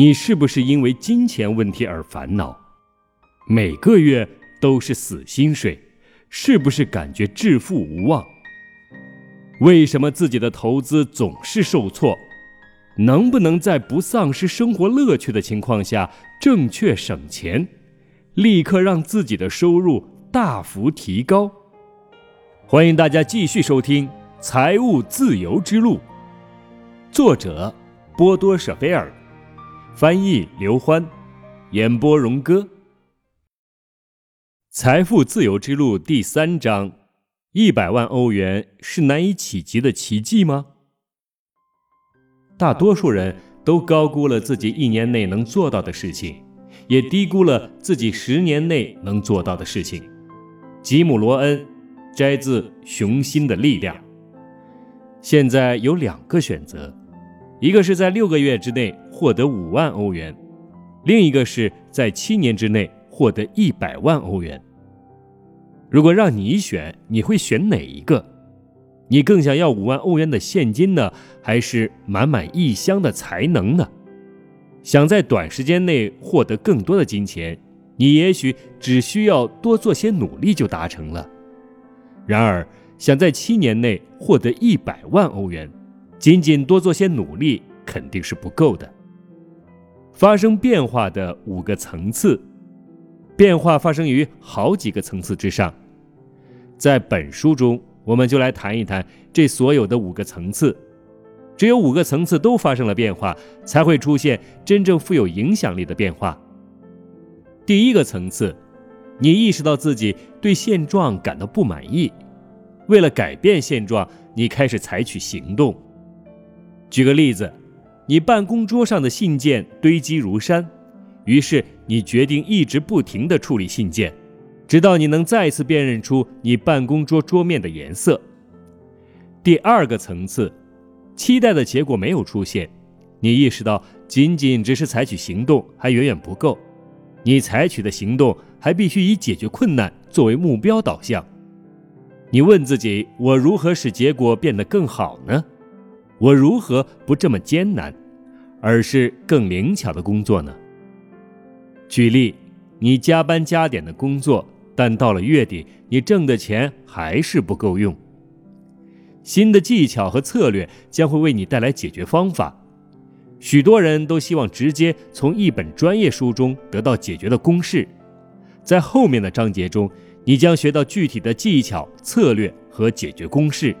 你是不是因为金钱问题而烦恼？每个月都是死薪水，是不是感觉致富无望？为什么自己的投资总是受挫？能不能在不丧失生活乐趣的情况下正确省钱，立刻让自己的收入大幅提高？欢迎大家继续收听《财务自由之路》，作者波多舍菲尔，翻译刘欢，演播荣哥。《财富自由之路》第三章：一百万欧元是难以企及的奇迹吗？大多数人都高估了自己一年内能做到的事情，也低估了自己十年内能做到的事情。吉姆·罗恩摘自《雄心的力量》。现在有两个选择，一个是在六个月之内获得五万欧元，另一个是在七年之内获得一百万欧元。如果让你选，你会选哪一个？你更想要五万欧元的现金呢，还是满满一箱的才能呢？想在短时间内获得更多的金钱，你也许只需要多做些努力就达成了。然而，想在七年内获得一百万欧元，仅仅多做些努力肯定是不够的。发生变化的五个层次，变化发生于好几个层次之上，在本书中。我们就来谈一谈这所有的五个层次，只有五个层次都发生了变化，才会出现真正富有影响力的变化。第一个层次，你意识到自己对现状感到不满意，为了改变现状，你开始采取行动。举个例子，你办公桌上的信件堆积如山，于是你决定一直不停地处理信件。直到你能再次辨认出你办公桌桌面的颜色。第二个层次，期待的结果没有出现，你意识到仅仅只是采取行动还远远不够，你采取的行动还必须以解决困难作为目标导向。你问自己：我如何使结果变得更好呢？我如何不这么艰难，而是更灵巧的工作呢？举例，你加班加点的工作。但到了月底，你挣的钱还是不够用。新的技巧和策略将会为你带来解决方法。许多人都希望直接从一本专业书中得到解决的公式。在后面的章节中，你将学到具体的技巧、策略和解决公式。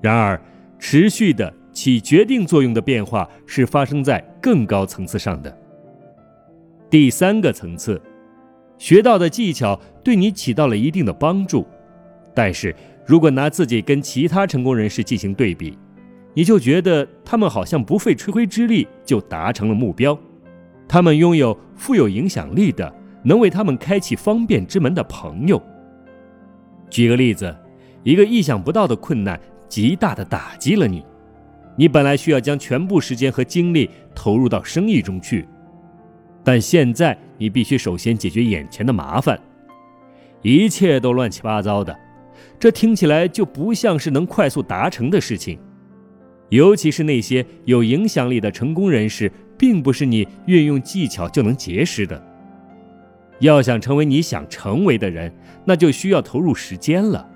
然而，持续的起决定作用的变化是发生在更高层次上的。第三个层次。学到的技巧对你起到了一定的帮助，但是如果拿自己跟其他成功人士进行对比，你就觉得他们好像不费吹灰之力就达成了目标。他们拥有富有影响力的、能为他们开启方便之门的朋友。举个例子，一个意想不到的困难极大的打击了你，你本来需要将全部时间和精力投入到生意中去。但现在你必须首先解决眼前的麻烦，一切都乱七八糟的，这听起来就不像是能快速达成的事情。尤其是那些有影响力的成功人士，并不是你运用技巧就能结识的。要想成为你想成为的人，那就需要投入时间了。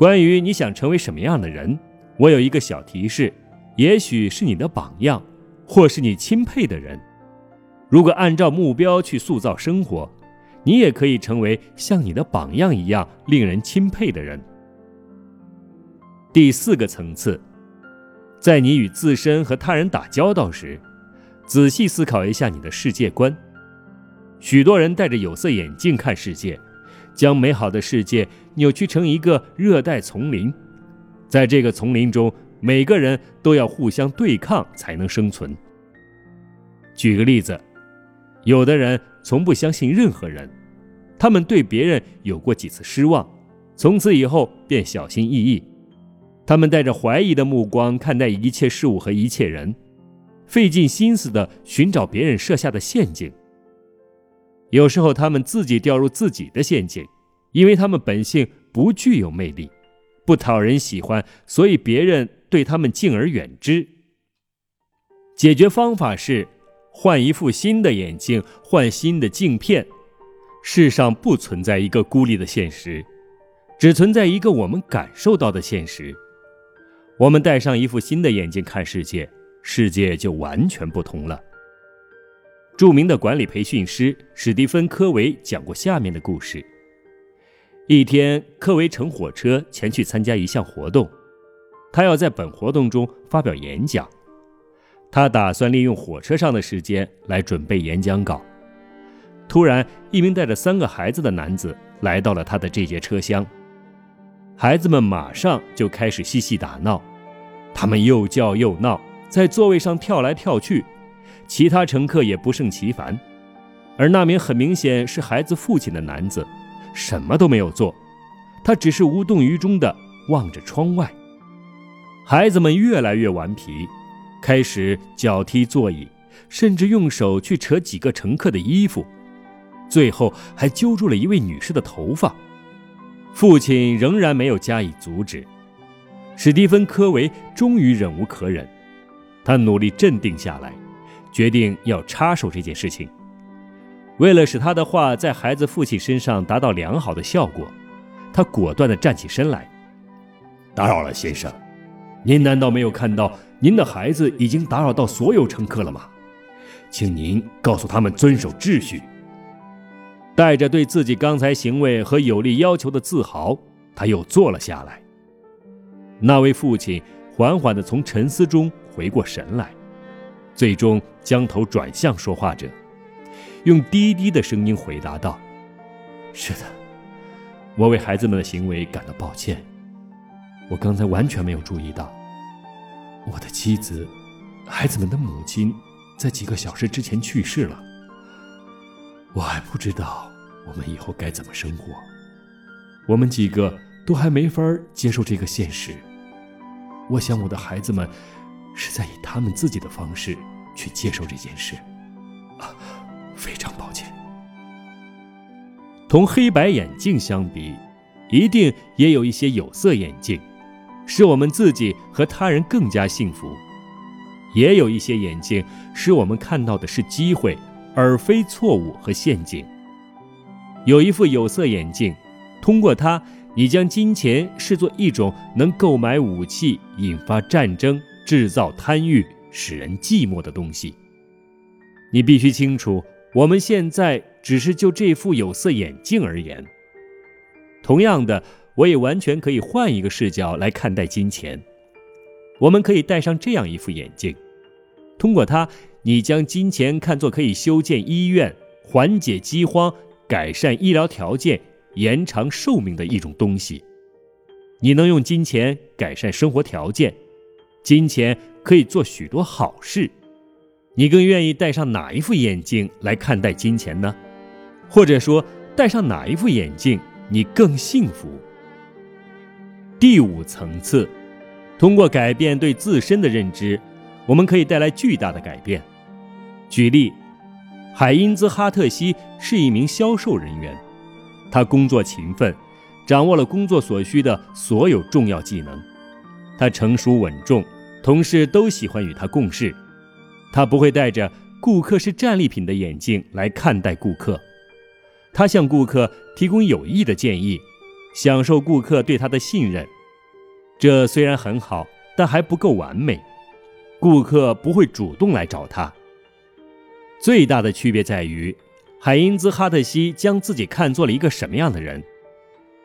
关于你想成为什么样的人，我有一个小提示：也许是你的榜样，或是你钦佩的人。如果按照目标去塑造生活，你也可以成为像你的榜样一样令人钦佩的人。第四个层次，在你与自身和他人打交道时，仔细思考一下你的世界观。许多人戴着有色眼镜看世界，将美好的世界扭曲成一个热带丛林，在这个丛林中，每个人都要互相对抗才能生存。举个例子。有的人从不相信任何人，他们对别人有过几次失望，从此以后便小心翼翼。他们带着怀疑的目光看待一切事物和一切人，费尽心思地寻找别人设下的陷阱。有时候他们自己掉入自己的陷阱，因为他们本性不具有魅力，不讨人喜欢，所以别人对他们敬而远之。解决方法是换一副新的眼镜，换新的镜片。世上不存在一个孤立的现实，只存在一个我们感受到的现实。我们戴上一副新的眼镜看世界，世界就完全不同了。著名的管理培训师史蒂芬·科维讲过下面的故事：一天，科维乘火车前去参加一项活动，他要在本活动中发表演讲。他打算利用火车上的时间来准备演讲稿。突然，一名带着三个孩子的男子来到了他的这节车厢。孩子们马上就开始嬉戏打闹，他们又叫又闹，在座位上跳来跳去。其他乘客也不胜其烦，而那名很明显是孩子父亲的男子，什么都没有做，他只是无动于衷地望着窗外。孩子们越来越顽皮，开始脚踢座椅，甚至用手去扯几个乘客的衣服。最后还揪住了一位女士的头发，父亲仍然没有加以阻止。史蒂芬·科维终于忍无可忍，他努力镇定下来，决定要插手这件事情。为了使他的话在孩子父亲身上达到良好的效果，他果断地站起身来：“打扰了，先生，您难道没有看到您的孩子已经打扰到所有乘客了吗？请您告诉他们遵守秩序。”带着对自己刚才行为和有力要求的自豪，他又坐了下来。那位父亲缓缓地从沉思中回过神来，最终将头转向说话者，用低低的声音回答道：“是的，我为孩子们的行为感到抱歉。我刚才完全没有注意到，我的妻子，孩子们的母亲，在几个小时之前去世了。我还不知道。”我们以后该怎么生活？我们几个都还没法接受这个现实。我想我的孩子们是在以他们自己的方式去接受这件事。啊，非常抱歉。同黑白眼镜相比，一定也有一些有色眼镜，使我们自己和他人更加幸福。也有一些眼镜使我们看到的是机会，而非错误和陷阱。有一副有色眼镜，通过它，你将金钱视作一种能购买武器、引发战争、制造贪欲、使人寂寞的东西。你必须清楚，我们现在只是就这副有色眼镜而言。同样的，我也完全可以换一个视角来看待金钱。我们可以戴上这样一副眼镜，通过它，你将金钱看作可以修建医院、缓解饥荒。改善医疗条件、延长寿命的一种东西。你能用金钱改善生活条件，金钱可以做许多好事。你更愿意戴上哪一副眼镜来看待金钱呢？或者说，戴上哪一副眼镜你更幸福？第五层次，通过改变对自身的认知，我们可以带来巨大的改变。举例。海因兹·哈特西是一名销售人员，他工作勤奋，掌握了工作所需的所有重要技能。他成熟稳重，同事都喜欢与他共事。他不会戴着“顾客是战利品”的眼镜来看待顾客，他向顾客提供有益的建议，享受顾客对他的信任。这虽然很好，但还不够完美。顾客不会主动来找他。最大的区别在于，海因兹·哈特西将自己看作了一个什么样的人？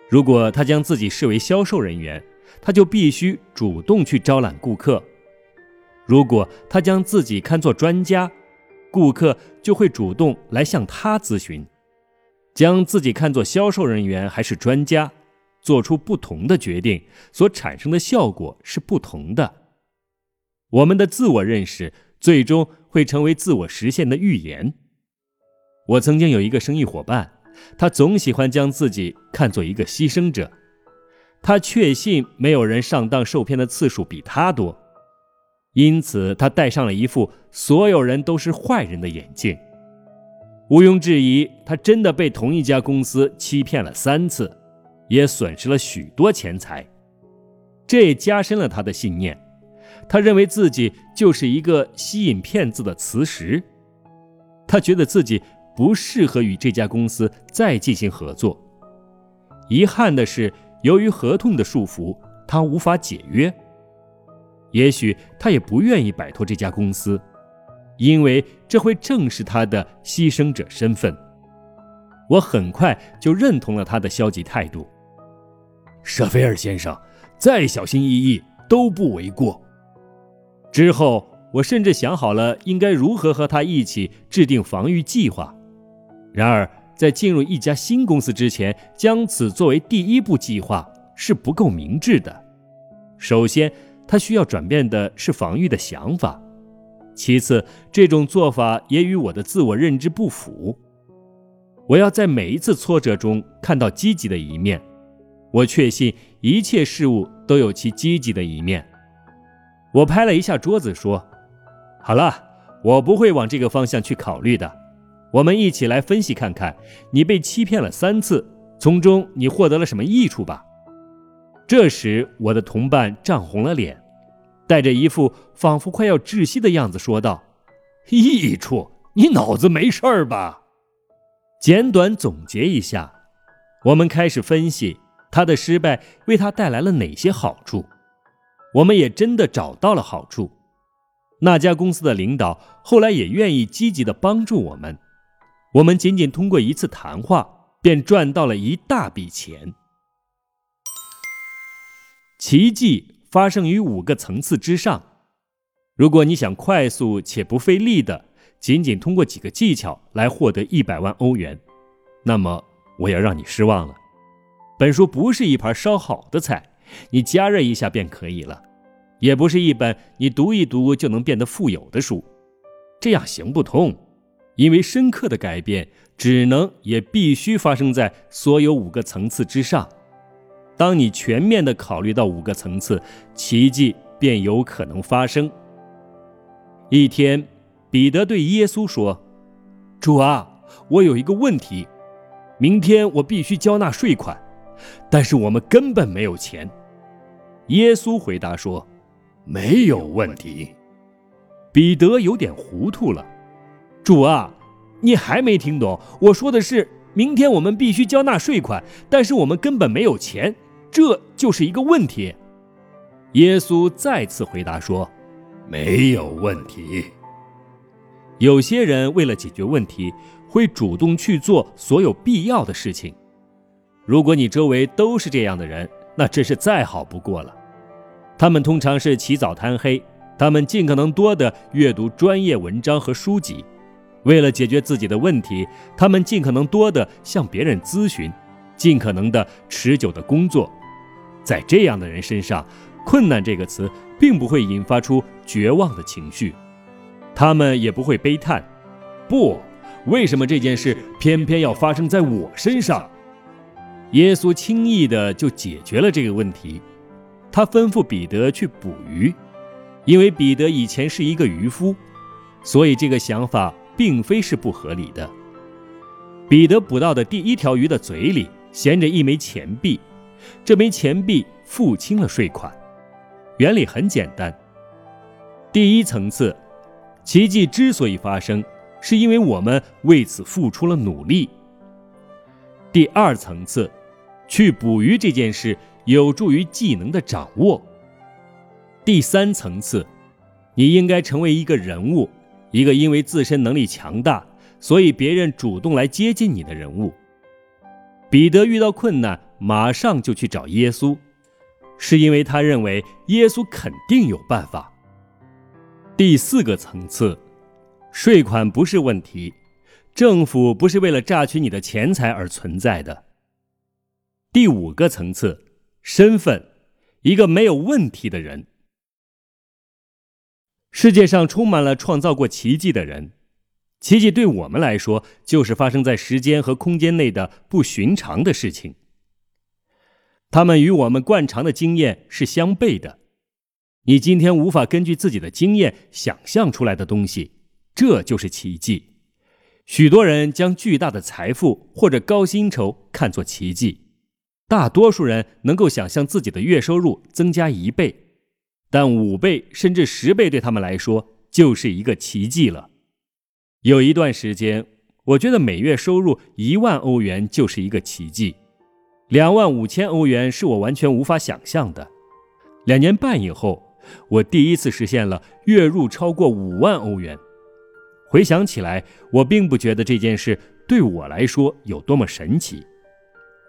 如果他将自己视为销售人员，他就必须主动去招揽顾客；如果他将自己看作专家，顾客就会主动来向他咨询。将自己看作销售人员还是专家，做出不同的决定，所产生的效果是不同的。我们的自我认识最终。会成为自我实现的预言。我曾经有一个生意伙伴，他总喜欢将自己看作一个牺牲者。他确信没有人上当受骗的次数比他多，因此他戴上了一副所有人都是坏人的眼镜。毋庸置疑，他真的被同一家公司欺骗了三次，也损失了许多钱财。这也加深了他的信念。他认为自己就是一个吸引骗子的磁石。他觉得自己不适合与这家公司再进行合作。遗憾的是，由于合同的束缚，他无法解约。也许他也不愿意摆脱这家公司，因为这会正视他的牺牲者身份。我很快就认同了他的消极态度。舍菲尔先生，再小心翼翼都不为过。之后，我甚至想好了应该如何和他一起制定防御计划。然而，在进入一家新公司之前，将此作为第一步计划是不够明智的。首先，他需要转变的是防御的想法；其次，这种做法也与我的自我认知不符。我要在每一次挫折中看到积极的一面。我确信一切事物都有其积极的一面。我拍了一下桌子，说：“好了，我不会往这个方向去考虑的。我们一起来分析看看，你被欺骗了三次，从中你获得了什么益处吧。”这时，我的同伴涨红了脸，带着一副仿佛快要窒息的样子说道：“益处？你脑子没事儿吧？”简短总结一下，我们开始分析。他的失败为他带来了哪些好处？我们也真的找到了好处。那家公司的领导后来也愿意积极的帮助我们。我们仅仅通过一次谈话，便赚到了一大笔钱。奇迹发生于五个层次之上。如果你想快速且不费力的，仅仅通过几个技巧来获得一百万欧元，那么我要让你失望了。本书不是一盘烧好的菜，你加热一下便可以了；也不是一本你读一读就能变得富有的书，这样行不通。因为深刻的改变只能也必须发生在所有五个层次之上。当你全面地考虑到五个层次，奇迹便有可能发生。一天，彼得对耶稣说：“主啊，我有一个问题，明天我必须交纳税款。”但是我们根本没有钱，耶稣回答说：“没有问题。”彼得有点糊涂了：“主啊，你还没听懂？我说的是明天我们必须交纳税款，但是我们根本没有钱，这就是一个问题。”耶稣再次回答说：“没有问题。”有些人为了解决问题，会主动去做所有必要的事情。如果你周围都是这样的人，那真是再好不过了。他们通常是起早贪黑，他们尽可能多的阅读专业文章和书籍，为了解决自己的问题，他们尽可能多的向别人咨询，尽可能的持久的工作。在这样的人身上，“困难”这个词并不会引发出绝望的情绪，他们也不会悲叹：“不，为什么这件事偏偏要发生在我身上？”耶稣轻易的就解决了这个问题，他吩咐彼得去捕鱼，因为彼得以前是一个渔夫，所以这个想法并非是不合理的。彼得捕到的第一条鱼的嘴里衔着一枚钱币，这枚钱币付清了税款。原理很简单。第一层次，奇迹之所以发生，是因为我们为此付出了努力。第二层次，去捕鱼这件事有助于技能的掌握。第三层次，你应该成为一个人物，一个因为自身能力强大，所以别人主动来接近你的人物。彼得遇到困难，马上就去找耶稣，是因为他认为耶稣肯定有办法。第四个层次，税款不是问题。政府不是为了榨取你的钱财而存在的。第五个层次，身份，一个没有问题的人。世界上充满了创造过奇迹的人，奇迹对我们来说就是发生在时间和空间内的不寻常的事情。他们与我们惯常的经验是相悖的。你今天无法根据自己的经验想象出来的东西，这就是奇迹。许多人将巨大的财富或者高薪酬看作奇迹，大多数人能够想象自己的月收入增加一倍，但五倍甚至十倍对他们来说就是一个奇迹了。有一段时间，我觉得每月收入一万欧元就是一个奇迹，两万五千欧元是我完全无法想象的。两年半以后，我第一次实现了月入超过五万欧元。回想起来，我并不觉得这件事对我来说有多么神奇，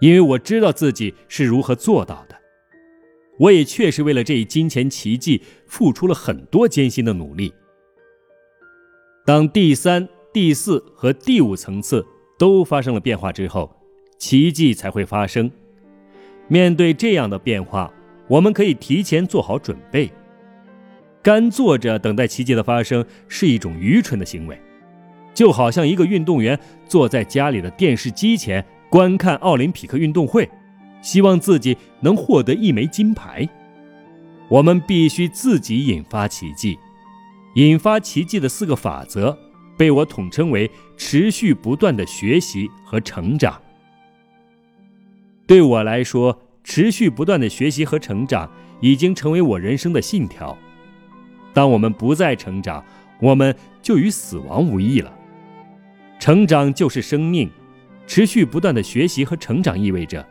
因为我知道自己是如何做到的。我也确实为了这一金钱奇迹付出了很多艰辛的努力。当第三、第四和第五层次都发生了变化之后，奇迹才会发生。面对这样的变化，我们可以提前做好准备。干坐着等待奇迹的发生是一种愚蠢的行为，就好像一个运动员坐在家里的电视机前观看奥林匹克运动会，希望自己能获得一枚金牌。我们必须自己引发奇迹。引发奇迹的四个法则被我统称为持续不断的学习和成长。对我来说，持续不断的学习和成长已经成为我人生的信条。当我们不再成长，我们就与死亡无异了。成长就是生命，持续不断的学习和成长意味着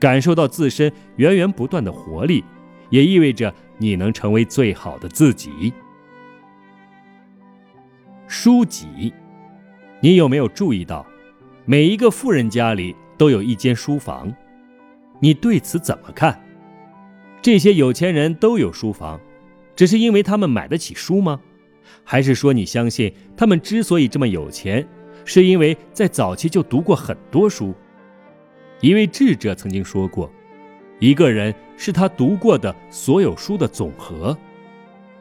感受到自身源源不断的活力，也意味着你能成为最好的自己。书籍，你有没有注意到，每一个富人家里都有一间书房？你对此怎么看？这些有钱人都有书房。只是因为他们买得起书吗？还是说你相信他们之所以这么有钱，是因为在早期就读过很多书？一位智者曾经说过：“一个人是他读过的所有书的总和。”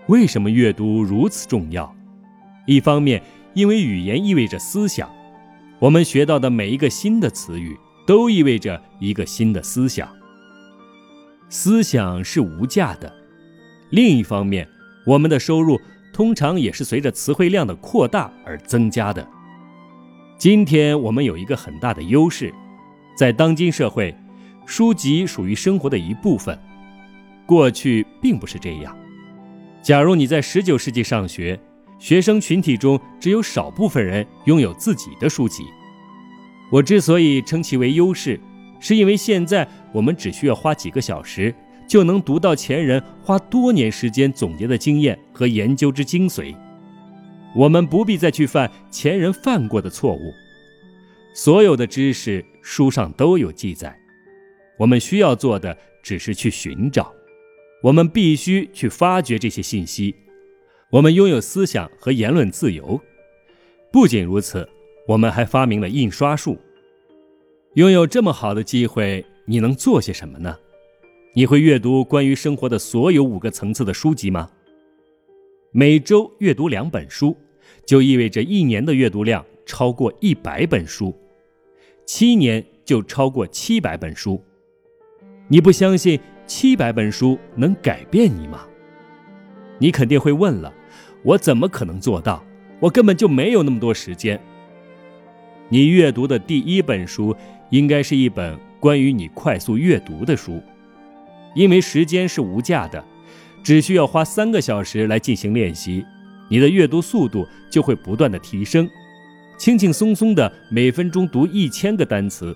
为什么阅读如此重要？一方面，因为语言意味着思想，我们学到的每一个新的词语都意味着一个新的思想。思想是无价的。另一方面，我们的收入通常也是随着词汇量的扩大而增加的。今天我们有一个很大的优势，在当今社会，书籍属于生活的一部分。过去并不是这样。假如你在19世纪上学，学生群体中只有少部分人拥有自己的书籍。我之所以称其为优势，是因为现在我们只需要花几个小时。就能读到前人花多年时间总结的经验和研究之精髓，我们不必再去犯前人犯过的错误。所有的知识书上都有记载，我们需要做的只是去寻找。我们必须去发掘这些信息。我们拥有思想和言论自由。不仅如此，我们还发明了印刷术。拥有这么好的机会，你能做些什么呢？你会阅读关于生活的所有五个层次的书籍吗？每周阅读两本书，就意味着一年的阅读量超过一百本书，七年就超过七百本书。你不相信七百本书能改变你吗？你肯定会问了，我怎么可能做到？我根本就没有那么多时间。你阅读的第一本书应该是一本关于你快速阅读的书。因为时间是无价的，只需要花三个小时来进行练习，你的阅读速度就会不断的提升，轻轻松松的每分钟读一千个单词，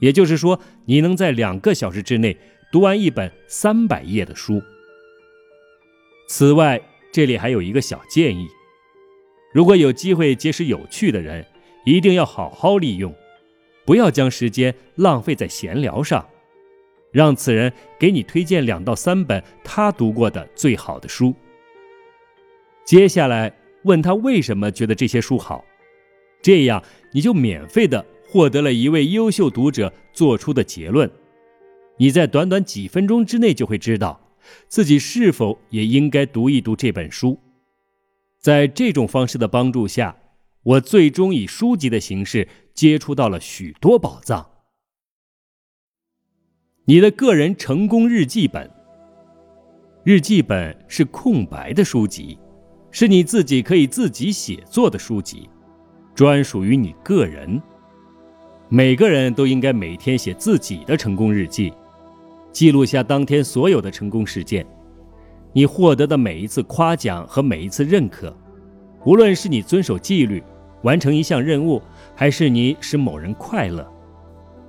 也就是说，你能在两个小时之内读完一本三百页的书。此外，这里还有一个小建议：如果有机会结识有趣的人，一定要好好利用，不要将时间浪费在闲聊上。让此人给你推荐两到三本他读过的最好的书。接下来问他为什么觉得这些书好，这样你就免费的获得了一位优秀读者做出的结论。你在短短几分钟之内就会知道自己是否也应该读一读这本书。在这种方式的帮助下，我最终以书籍的形式接触到了许多宝藏。你的个人成功日记本。日记本是空白的书籍，是你自己可以自己写作的书籍，专属于你个人。每个人都应该每天写自己的成功日记，记录下当天所有的成功事件。你获得的每一次夸奖和每一次认可，无论是你遵守纪律、完成一项任务，还是你使某人快乐。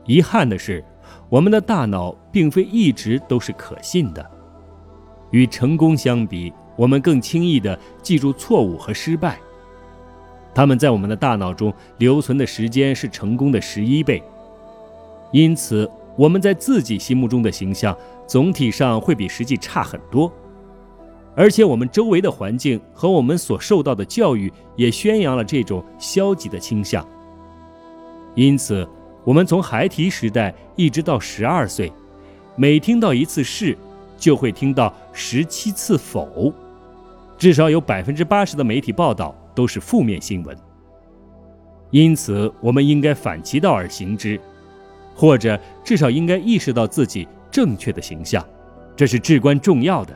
遗憾的是，我们的大脑并非一直都是可信的。与成功相比，我们更轻易地记住错误和失败。他们在我们的大脑中留存的时间是成功的十一倍。因此，我们在自己心目中的形象总体上会比实际差很多。而且，我们周围的环境和我们所受到的教育也宣扬了这种消极的倾向。因此，我们从孩提时代一直到十二岁，每听到一次“是”，就会听到十七次“否”，至少有百分之八十的媒体报道都是负面新闻。因此，我们应该反其道而行之，或者至少应该意识到自己正确的形象，这是至关重要的。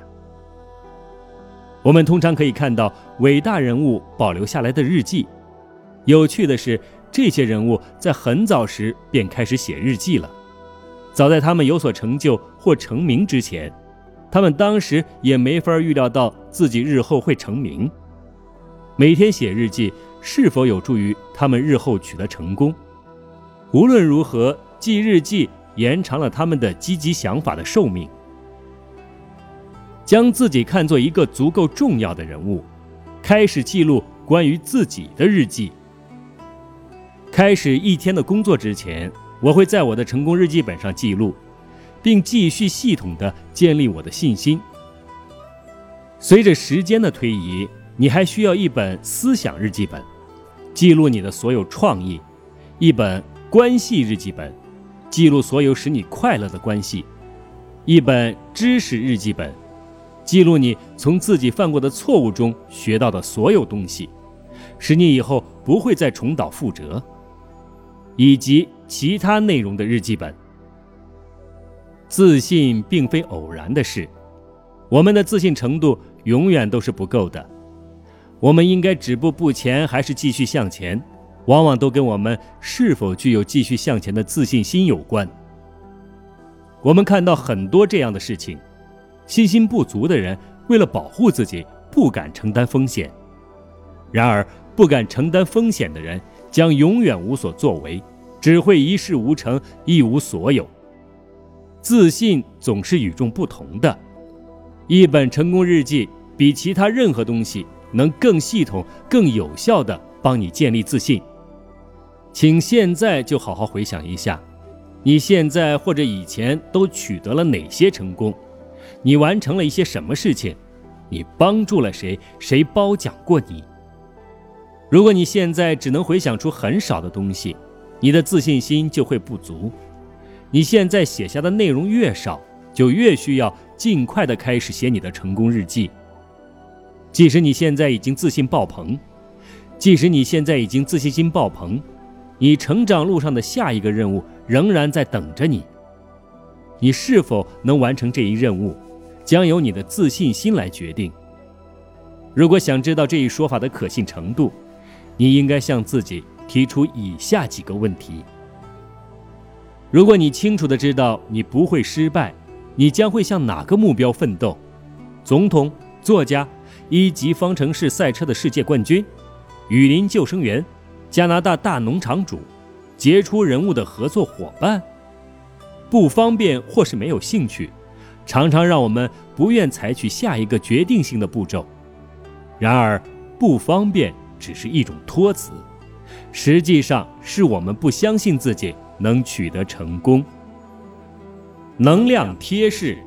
我们通常可以看到伟大人物保留下来的日记。有趣的是，这些人物在很早时便开始写日记了。早在他们有所成就或成名之前，他们当时也没法预料到自己日后会成名。每天写日记是否有助于他们日后取得成功？无论如何，记日记延长了他们的积极想法的寿命。将自己看作一个足够重要的人物，开始记录关于自己的日记。开始一天的工作之前，我会在我的成功日记本上记录，并继续系统的建立我的信心。随着时间的推移，你还需要一本思想日记本，记录你的所有创意；一本关系日记本，记录所有使你快乐的关系；一本知识日记本。记录你从自己犯过的错误中学到的所有东西，使你以后不会再重蹈覆辙，以及其他内容的日记本。自信并非偶然的事，我们的自信程度永远都是不够的。我们应该止步不前还是继续向前，往往都跟我们是否具有继续向前的自信心有关。我们看到很多这样的事情。信心不足的人，为了保护自己，不敢承担风险。然而，不敢承担风险的人，将永远无所作为，只会一事无成，一无所有。自信总是与众不同的。一本成功日记比其他任何东西能更系统、更有效地帮你建立自信。请现在就好好回想一下，你现在或者以前都取得了哪些成功？你完成了一些什么事情？你帮助了谁？谁褒奖过你？如果你现在只能回想出很少的东西，你的自信心就会不足。你现在写下的内容越少，就越需要尽快的开始写你的成功日记。即使你现在已经自信爆棚，即使你现在已经自信心爆棚，你成长路上的下一个任务仍然在等着你。你是否能完成这一任务？将由你的自信心来决定。如果想知道这一说法的可信程度，你应该向自己提出以下几个问题：如果你清楚的知道你不会失败，你将会向哪个目标奋斗？总统、作家、一级方程式赛车的世界冠军、雨林救生员、加拿大大农场主、杰出人物的合作伙伴？不方便或是没有兴趣。常常让我们不愿采取下一个决定性的步骤。然而，不方便只是一种托词，实际上是我们不相信自己能取得成功。能量贴士：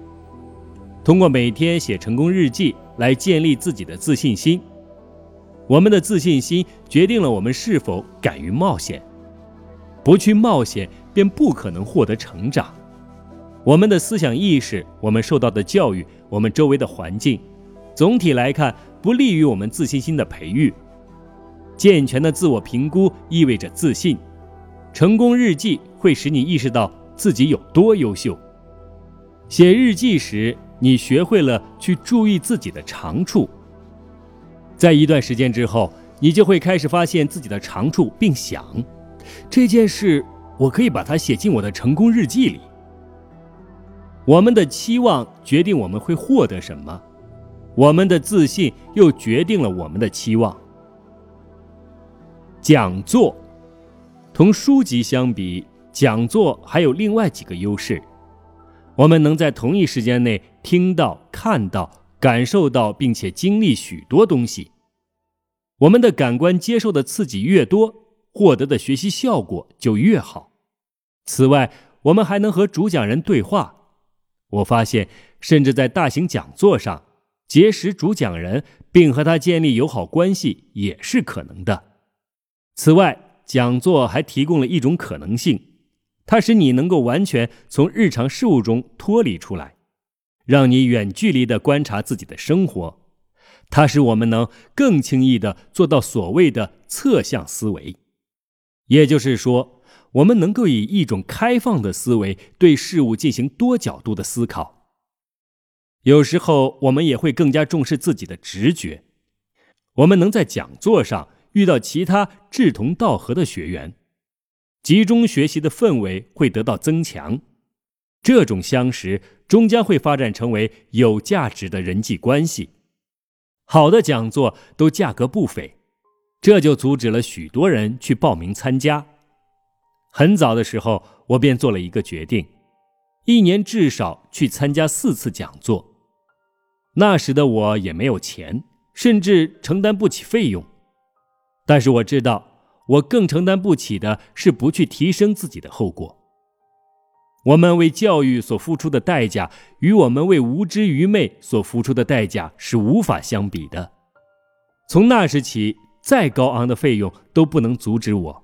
通过每天写成功日记来建立自己的自信心。我们的自信心决定了我们是否敢于冒险。不去冒险，便不可能获得成长。我们的思想意识，我们受到的教育，我们周围的环境，总体来看不利于我们自信心的培育。健全的自我评估意味着自信。成功日记会使你意识到自己有多优秀。写日记时，你学会了去注意自己的长处。在一段时间之后，你就会开始发现自己的长处，并想：这件事我可以把它写进我的成功日记里。我们的期望决定我们会获得什么，我们的自信又决定了我们的期望。讲座，同书籍相比，讲座还有另外几个优势。我们能在同一时间内听到、看到、感受到，并且经历许多东西。我们的感官接受的刺激越多，获得的学习效果就越好。此外，我们还能和主讲人对话。我发现，甚至在大型讲座上，结识主讲人并和他建立友好关系也是可能的。此外，讲座还提供了一种可能性，它使你能够完全从日常事务中脱离出来，让你远距离的观察自己的生活。它使我们能更轻易的做到所谓的侧向思维，也就是说，我们能够以一种开放的思维对事物进行多角度的思考。有时候，我们也会更加重视自己的直觉。我们能在讲座上。遇到其他志同道合的学员，集中学习的氛围会得到增强。这种相识终将会发展成为有价值的人际关系。好的讲座都价格不菲，这就阻止了许多人去报名参加。很早的时候，我便做了一个决定：一年至少去参加四次讲座。那时的我也没有钱，甚至承担不起费用。但是我知道，我更承担不起的是不去提升自己的后果。我们为教育所付出的代价，与我们为无知愚昧所付出的代价是无法相比的。从那时起，再高昂的费用都不能阻止我。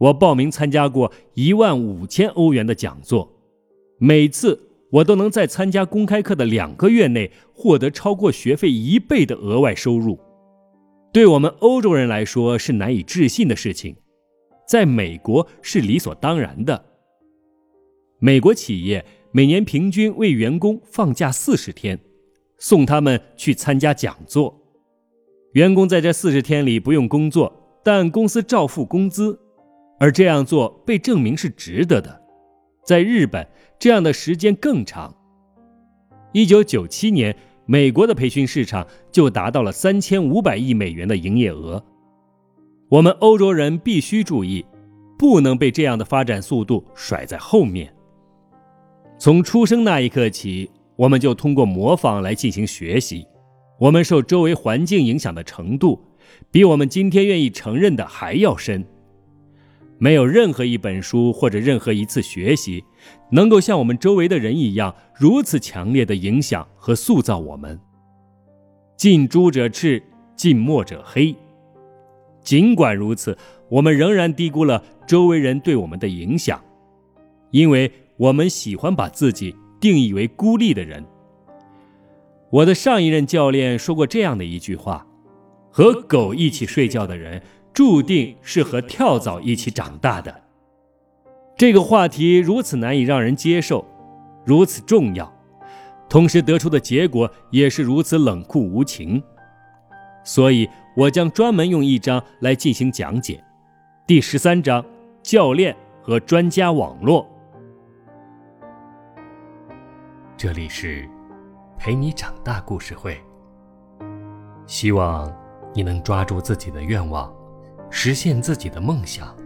我报名参加过一万五千欧元的讲座，每次我都能在参加公开课的两个月内获得超过学费一倍的额外收入。对我们欧洲人来说是难以置信的事情，在美国是理所当然的。美国企业每年平均为员工放假四十天，送他们去参加讲座。员工在这四十天里不用工作，但公司照付工资，而这样做被证明是值得的。在日本，这样的时间更长。一九九七年。美国的培训市场就达到了三千五百亿美元的营业额。我们欧洲人必须注意，不能被这样的发展速度甩在后面。从出生那一刻起，我们就通过模仿来进行学习。我们受周围环境影响的程度，比我们今天愿意承认的还要深。没有任何一本书或者任何一次学习，能够像我们周围的人一样如此强烈的影响和塑造我们。近朱者赤，近墨者黑。尽管如此，我们仍然低估了周围人对我们的影响，因为我们喜欢把自己定义为孤立的人。我的上一任教练说过这样的一句话：“和狗一起睡觉的人。”注定是和跳蚤一起长大的。这个话题如此难以让人接受，如此重要，同时得出的结果也是如此冷酷无情。所以，我将专门用一章来进行讲解。第十三章：教练和专家网络。这里是陪你长大故事会。希望你能抓住自己的愿望。实现自己的梦想，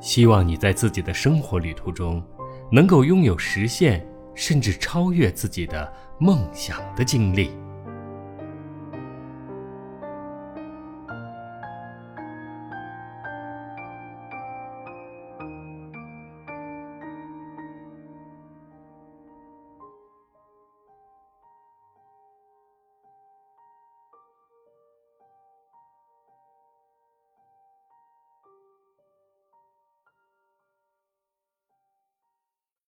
希望你在自己的生活旅途中，能够拥有实现甚至超越自己的梦想的经历。